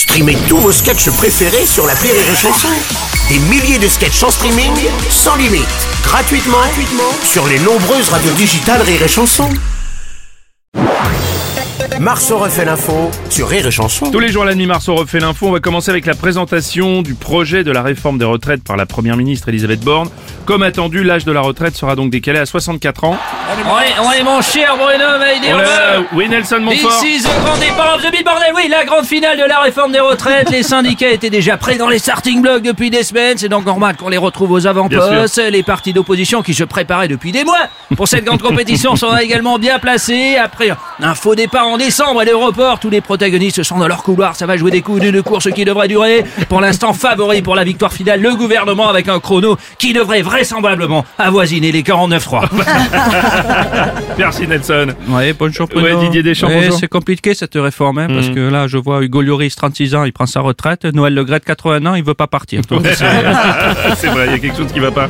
Streamez tous vos sketchs préférés sur la Rire et Chanson. Des milliers de sketchs en streaming, sans limite, gratuitement, gratuitement sur les nombreuses radios digitales Rire et Chanson. Marceau refait l'info sur Rire et Chanson. Tous les jours à la nuit, Marceau refait l'info. On va commencer avec la présentation du projet de la réforme des retraites par la première ministre Elisabeth Borne. Comme attendu, l'âge de la retraite sera donc décalé à 64 ans. Ouais, ouais, mon cher Bruno, dear Oh man. oui, Nelson Montfort. This is the grand départ of the big bordel. Oui, la grande finale de la réforme des retraites. Les syndicats étaient déjà prêts dans les starting blocks depuis des semaines. C'est donc normal qu'on les retrouve aux avant-postes. Les partis d'opposition qui se préparaient depuis des mois pour cette grande compétition sont également bien placés. Après un faux départ en décembre et le report, tous les protagonistes sont dans leur couloir. Ça va jouer des coups d'une course qui devrait durer. Pour l'instant, favori pour la victoire finale, le gouvernement avec un chrono qui devrait vraisemblablement avoisiner les 49-3. Merci Nelson. Ouais, bonjour Ouais, Didier Deschamps, Ouais, bonjour. C'est compliqué cette réforme, hein, parce que là, je vois Hugo Lloris, 36 ans, il prend sa retraite. Noël Le Gret, 80 ans, il veut pas partir. Donc, c'est- C'est vrai, il y a quelque chose qui va pas.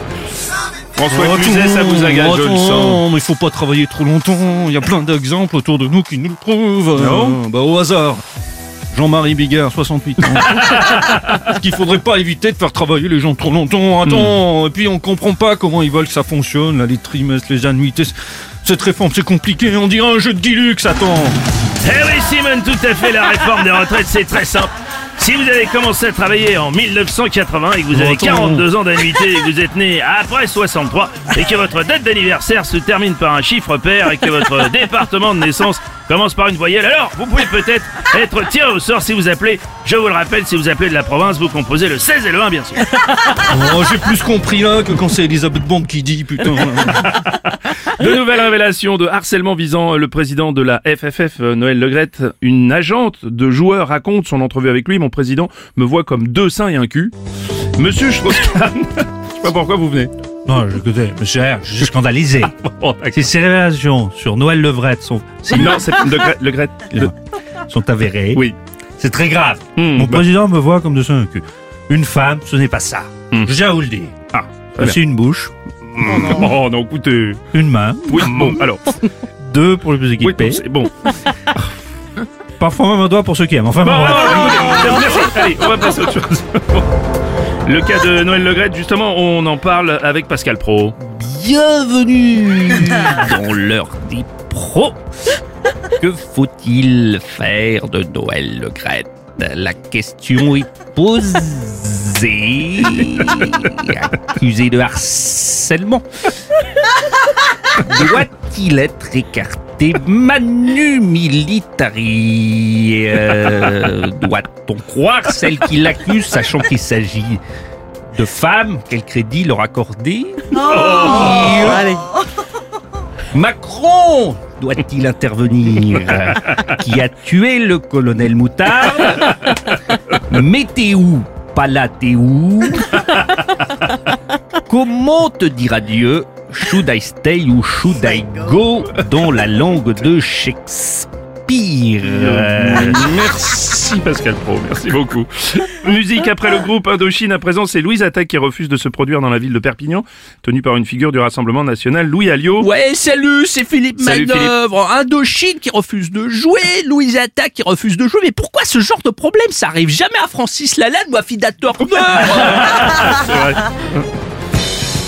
François Oh, Cluzet, ça vous agace, je le sens. mais il faut pas travailler trop longtemps. Il y a plein d'exemples autour de nous qui nous le prouvent. Non Euh, bah, au hasard. Jean-Marie Bigard, 68 ans. Parce qu'il faudrait pas éviter de faire travailler les gens trop longtemps. Attends, et puis on comprend pas comment ils veulent que ça fonctionne, là, les trimestres, les annuités. Cette réforme, c'est compliqué. On dirait un jeu de Guilux, attends. Eh oui, Simon, tout à fait. La réforme des retraites, c'est très simple. Si vous avez commencé à travailler en 1980 et que vous avez Attends. 42 ans d'annuité et que vous êtes né après 63 et que votre date d'anniversaire se termine par un chiffre pair et que votre département de naissance commence par une voyelle, alors vous pouvez peut-être être tiré au sort si vous appelez, je vous le rappelle, si vous appelez de la province, vous composez le 16 et le 1 bien sûr. Oh, j'ai plus compris là que quand c'est Elisabeth Borne qui dit, putain. De nouvelles révélations de harcèlement visant le président de la FFF, euh, Noël Legrette. Une agente de joueurs raconte son entrevue avec lui. Mon président me voit comme deux seins et un cul. Monsieur Strauss-Kahn, je sais pas pourquoi vous venez. Non, je écoutez, monsieur R, je suis scandalisé. Bon. Si ces révélations sur Noël Levrette sont, Non, c'est. Legrette. Le- sont avérées, Oui. c'est très grave. Hmm, Mon bah, président me voit comme de son cul. Une femme, ce n'est pas ça. Hmm. Je tiens à vous le dire. Ah. C'est une bouche, Oh non, écoutez. une main, Oui, bon, alors. deux pour les plus Oui, équipés, bon, c'est bon. parfois même un doigt pour ceux qui aiment. Enfin, Bon, bon, bon, bref. bon, bon, merci. Allez, on va passer à autre chose. Le cas de Noël Legrette, justement, on en parle avec Pascal Pro. Bienvenue dans l'heure des pros. Que faut-il faire de Noël Le Gret La question est posée. Accusé de harcèlement. Doit-il être écarté? Manu militari Euh, Doit-on croire celle qui l'accuse, sachant qu'il s'agit de femmes Quel crédit leur accorder Macron doit-il intervenir Qui a tué le colonel Moutarde Mettez où Palatéou Comment te dira Dieu Should I stay ou should I go dans la langue de Shakespeare? Merci Pascal Pro, merci beaucoup. Musique après le groupe Indochine, à présent c'est Louise Attaque qui refuse de se produire dans la ville de Perpignan, tenue par une figure du Rassemblement National, Louis Alliot. Ouais, salut, c'est Philippe Salut, Manœuvre. Indochine qui refuse de jouer, Louise Attaque qui refuse de jouer. Mais pourquoi ce genre de problème Ça arrive jamais à Francis Lalanne ou à Fida Turner C'est vrai.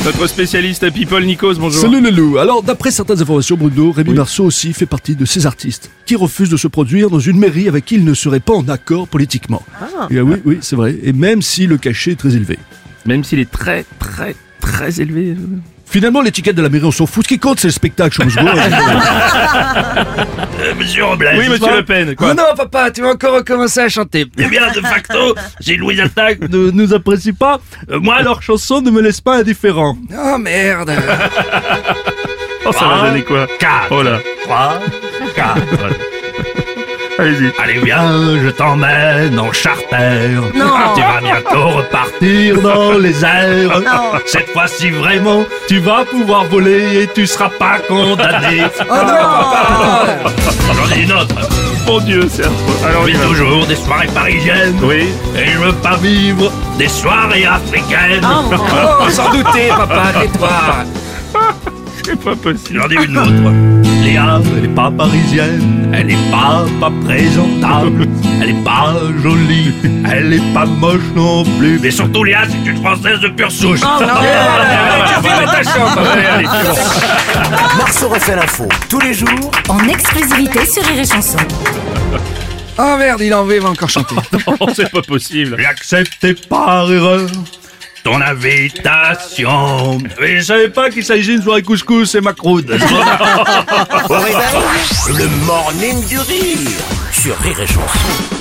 Notre spécialiste People Nikos, bonjour. Salut le loup. Alors, d'après certaines informations, Bruno, Rémi Marceau aussi fait partie de ces artistes qui refusent de se produire dans une mairie avec qui ils ne seraient pas en accord politiquement. Et, euh, oui, oui, c'est vrai. Et même si le cachet est très élevé. Même s'il est très très très élevé. Finalement, l'étiquette de la mairie, on s'en fout. Ce qui compte, c'est le spectacle. go. Monsieur Robles Oui, monsieur Le Pen, quoi. Oh non, papa, tu vas encore recommencer à chanter. Eh bien, de facto, si Louise Attaque ne nous apprécie pas, euh, moi, leur chanson ne me laisse pas indifférent. Oh merde. Oh, ça va donner quoi? 4, Oh là, 3, 4. Allez-y. Allez, viens, je t'emmène en charter. Non. Tu vas bientôt repartir dans les airs. Non. Cette fois-ci, vraiment, tu vas pouvoir voler et tu seras pas condamné. Oh non J'en ai une autre. Mon Dieu, c'est. Alors, Je il vis va- toujours des soirées parisiennes. Oui. Et je veux pas vivre des soirées africaines. Oh, Oh, sans douter, papa, tais-toi. C'est pas possible. J'en ai une autre. Léa, elle est pas parisienne, elle est pas, pas présentable, elle est pas jolie, elle est pas moche non plus. Mais surtout Léa, c'est une française de pure souche. Marceau refait l'info tous les jours En exclusivité sur Rire et Chanson. Oh merde, il en veut, il va encore chanter. Oh, c'est pas possible. J'ai accepté par erreur ton invitation. Mais je savais pas qu'il s'agit d'une soirée couscous et macroude. Au réveil, le morning du rire sur Rire et Chanson.